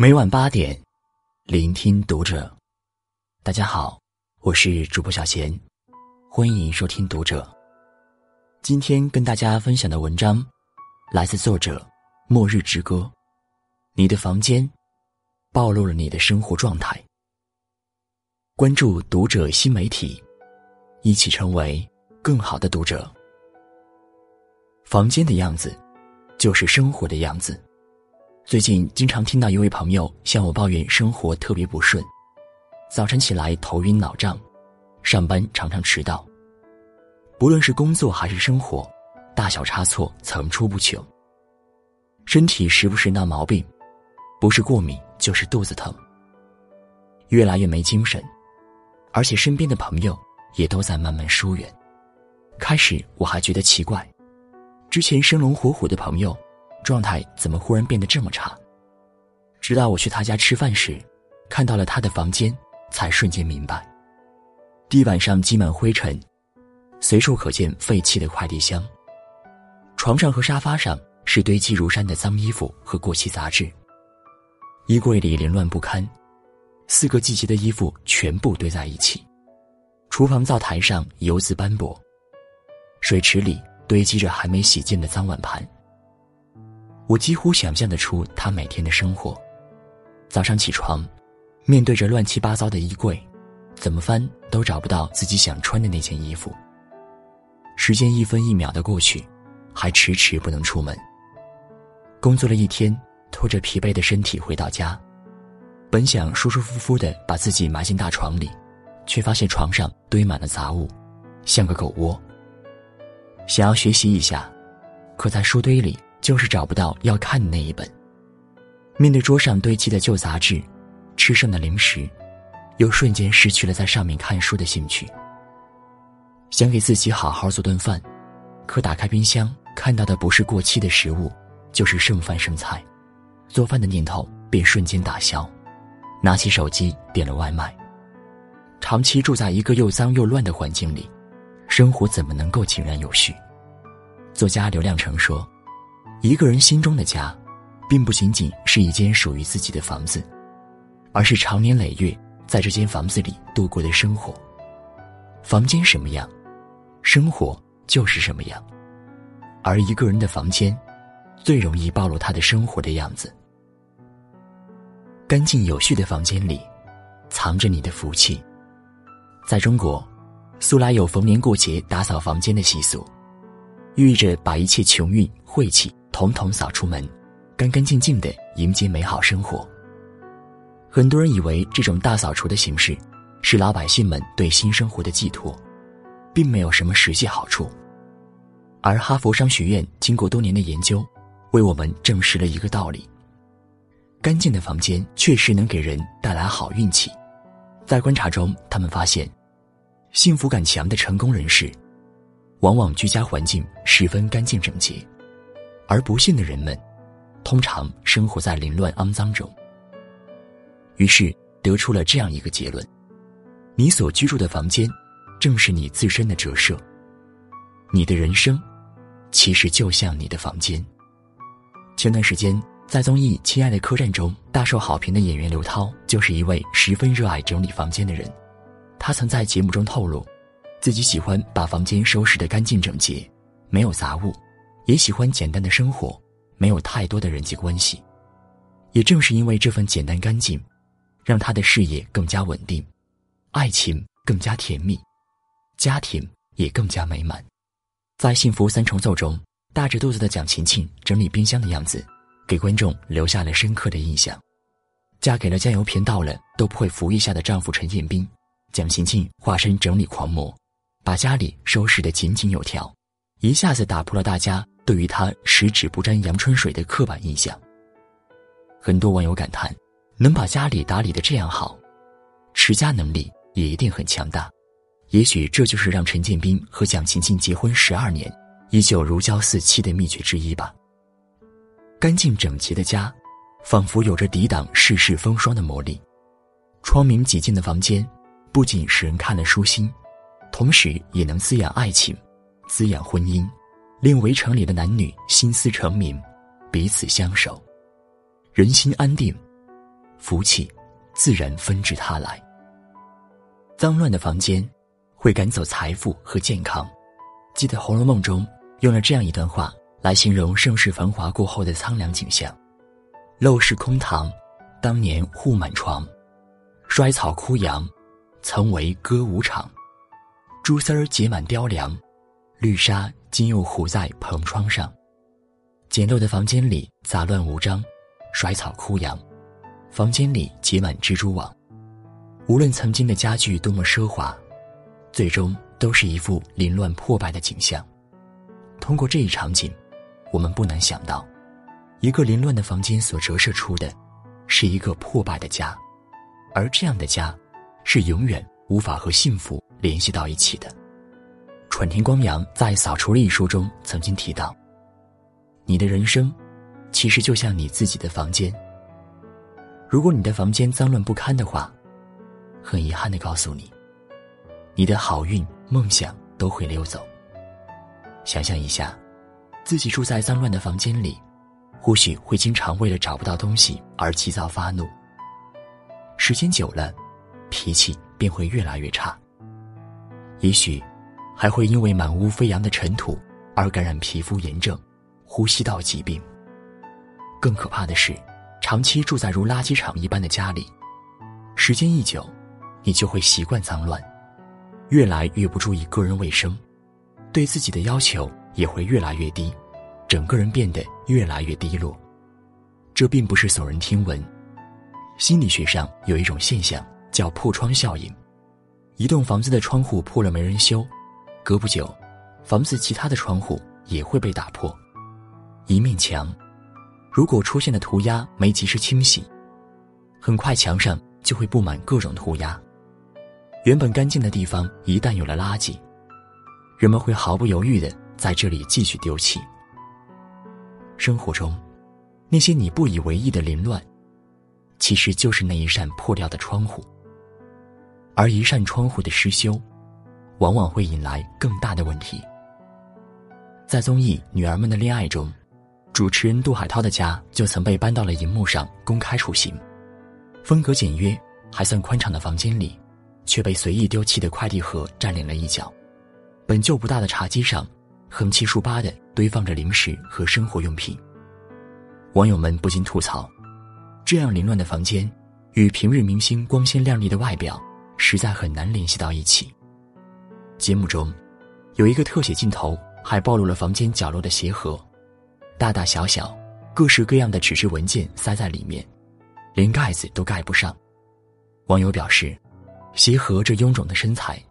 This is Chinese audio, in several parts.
每晚八点，聆听读者。大家好，我是主播小贤，欢迎收听读者。今天跟大家分享的文章来自作者末日之歌。你的房间暴露了你的生活状态。关注读者新媒体，一起成为更好的读者。房间的样子，就是生活的样子。最近经常听到一位朋友向我抱怨生活特别不顺，早晨起来头晕脑胀，上班常常迟到。不论是工作还是生活，大小差错层出不穷。身体时不时闹毛病，不是过敏就是肚子疼，越来越没精神，而且身边的朋友也都在慢慢疏远。开始我还觉得奇怪，之前生龙活虎的朋友。状态怎么忽然变得这么差？直到我去他家吃饭时，看到了他的房间，才瞬间明白。地板上积满灰尘，随处可见废弃的快递箱。床上和沙发上是堆积如山的脏衣服和过期杂志。衣柜里凌乱不堪，四个季节的衣服全部堆在一起。厨房灶台上油渍斑驳，水池里堆积着还没洗净的脏碗盘。我几乎想象得出他每天的生活：早上起床，面对着乱七八糟的衣柜，怎么翻都找不到自己想穿的那件衣服。时间一分一秒的过去，还迟迟不能出门。工作了一天，拖着疲惫的身体回到家，本想舒舒服服的把自己埋进大床里，却发现床上堆满了杂物，像个狗窝。想要学习一下，可在书堆里。就是找不到要看的那一本。面对桌上堆积的旧杂志，吃剩的零食，又瞬间失去了在上面看书的兴趣。想给自己好好做顿饭，可打开冰箱看到的不是过期的食物，就是剩饭剩菜，做饭的念头便瞬间打消。拿起手机点了外卖。长期住在一个又脏又乱的环境里，生活怎么能够井然有序？作家刘亮程说。一个人心中的家，并不仅仅是一间属于自己的房子，而是长年累月在这间房子里度过的生活。房间什么样，生活就是什么样。而一个人的房间，最容易暴露他的生活的样子。干净有序的房间里，藏着你的福气。在中国，素来有逢年过节打扫房间的习俗，寓意着把一切穷运晦气。统统扫出门，干干净净的迎接美好生活。很多人以为这种大扫除的形式，是老百姓们对新生活的寄托，并没有什么实际好处。而哈佛商学院经过多年的研究，为我们证实了一个道理：干净的房间确实能给人带来好运气。在观察中，他们发现，幸福感强的成功人士，往往居家环境十分干净整洁。而不幸的人们，通常生活在凌乱肮脏中。于是得出了这样一个结论：你所居住的房间，正是你自身的折射。你的人生，其实就像你的房间。前段时间在综艺《亲爱的客栈》中大受好评的演员刘涛，就是一位十分热爱整理房间的人。他曾在节目中透露，自己喜欢把房间收拾得干净整洁，没有杂物。也喜欢简单的生活，没有太多的人际关系。也正是因为这份简单干净，让他的事业更加稳定，爱情更加甜蜜，家庭也更加美满。在《幸福三重奏》中，大着肚子的蒋勤勤整理冰箱的样子，给观众留下了深刻的印象。嫁给了酱油瓶倒了都不会扶一下的丈夫陈建斌，蒋勤勤化身整理狂魔，把家里收拾得井井有条，一下子打破了大家。对于他十指不沾阳春水的刻板印象，很多网友感叹：能把家里打理的这样好，持家能力也一定很强大。也许这就是让陈建斌和蒋勤勤结婚十二年依旧如胶似漆的秘诀之一吧。干净整洁的家，仿佛有着抵挡世事风霜的魔力。窗明几净的房间，不仅使人看了舒心，同时也能滋养爱情，滋养婚姻。令围城里的男女心思成明，彼此相守，人心安定，福气自然纷至沓来。脏乱的房间会赶走财富和健康。记得《红楼梦》中用了这样一段话来形容盛世繁华过后的苍凉景象：陋室空堂，当年户满床；衰草枯杨，曾为歌舞场；蛛丝儿结满雕梁，绿纱今又糊在蓬窗上。简陋的房间里杂乱无章，衰草枯杨，房间里结满蜘蛛网。无论曾经的家具多么奢华，最终都是一副凌乱破败的景象。通过这一场景，我们不难想到，一个凌乱的房间所折射出的，是一个破败的家，而这样的家，是永远无法和幸福联系到一起的。川田光阳在《扫除》一书中曾经提到：“你的人生，其实就像你自己的房间。如果你的房间脏乱不堪的话，很遗憾的告诉你，你的好运、梦想都会溜走。想象一下，自己住在脏乱的房间里，或许会经常为了找不到东西而急躁发怒。时间久了，脾气便会越来越差。也许，还会因为满屋飞扬的尘土而感染皮肤炎症、呼吸道疾病。更可怕的是，长期住在如垃圾场一般的家里，时间一久。你就会习惯脏乱，越来越不注意个人卫生，对自己的要求也会越来越低，整个人变得越来越低落。这并不是耸人听闻，心理学上有一种现象叫破窗效应。一栋房子的窗户破了没人修，隔不久，房子其他的窗户也会被打破。一面墙，如果出现的涂鸦没及时清洗，很快墙上就会布满各种涂鸦。原本干净的地方，一旦有了垃圾，人们会毫不犹豫的在这里继续丢弃。生活中，那些你不以为意的凌乱，其实就是那一扇破掉的窗户。而一扇窗户的失修，往往会引来更大的问题。在综艺《女儿们的恋爱》中，主持人杜海涛的家就曾被搬到了荧幕上公开处刑，风格简约还算宽敞的房间里。却被随意丢弃的快递盒占领了一角，本就不大的茶几上，横七竖八的堆放着零食和生活用品。网友们不禁吐槽：这样凌乱的房间，与平日明星光鲜亮丽的外表，实在很难联系到一起。节目中，有一个特写镜头还暴露了房间角落的鞋盒，大大小小、各式各样的纸质文件塞在里面，连盖子都盖不上。网友表示。鞋盒这臃肿的身材，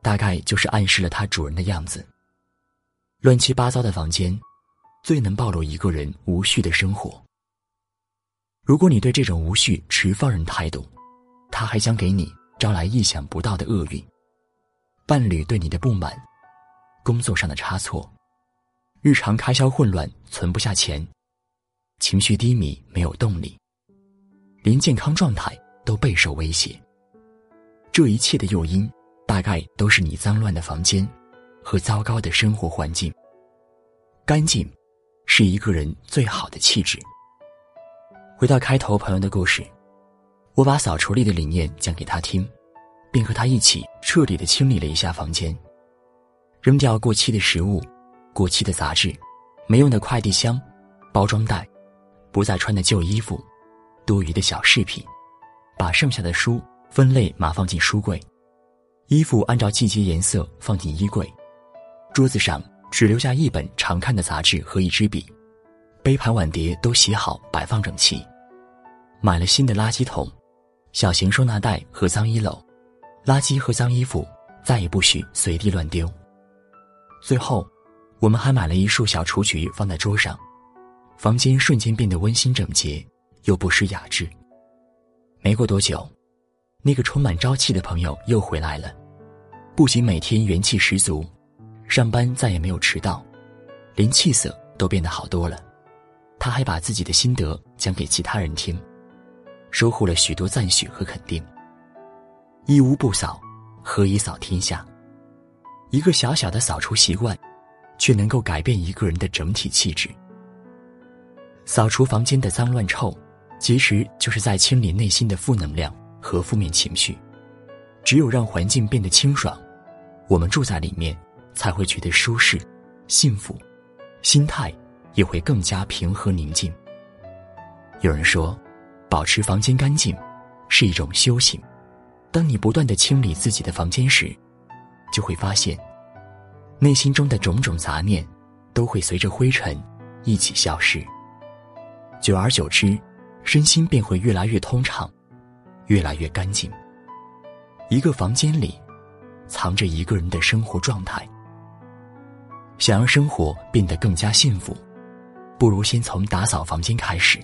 大概就是暗示了它主人的样子。乱七八糟的房间，最能暴露一个人无序的生活。如果你对这种无序持放任态度，他还将给你招来意想不到的厄运。伴侣对你的不满，工作上的差错，日常开销混乱，存不下钱，情绪低迷，没有动力，连健康状态都备受威胁。这一切的诱因，大概都是你脏乱的房间，和糟糕的生活环境。干净，是一个人最好的气质。回到开头朋友的故事，我把扫除力的理念讲给他听，并和他一起彻底的清理了一下房间，扔掉过期的食物、过期的杂志、没用的快递箱、包装袋、不再穿的旧衣服、多余的小饰品，把剩下的书。分类码放进书柜，衣服按照季节颜色放进衣柜，桌子上只留下一本常看的杂志和一支笔，杯盘碗碟都洗好摆放整齐，买了新的垃圾桶、小型收纳袋和脏衣篓，垃圾和脏衣服再也不许随地乱丢。最后，我们还买了一束小雏菊放在桌上，房间瞬间变得温馨整洁，又不失雅致。没过多久。那个充满朝气的朋友又回来了，不仅每天元气十足，上班再也没有迟到，连气色都变得好多了。他还把自己的心得讲给其他人听，收获了许多赞许和肯定。一屋不扫，何以扫天下？一个小小的扫除习惯，却能够改变一个人的整体气质。扫除房间的脏乱臭，其实就是在清理内心的负能量和负面情绪。只有让环境变得清爽，我们住在里面才会觉得舒适、幸福，心态也会更加平和宁静。有人说，保持房间干净是一种修行。当你不断的清理自己的房间时，就会发现，内心中的种种杂念都会随着灰尘一起消失。久而久之，身心便会越来越通畅，越来越干净。一个房间里，藏着一个人的生活状态。想让生活变得更加幸福，不如先从打扫房间开始。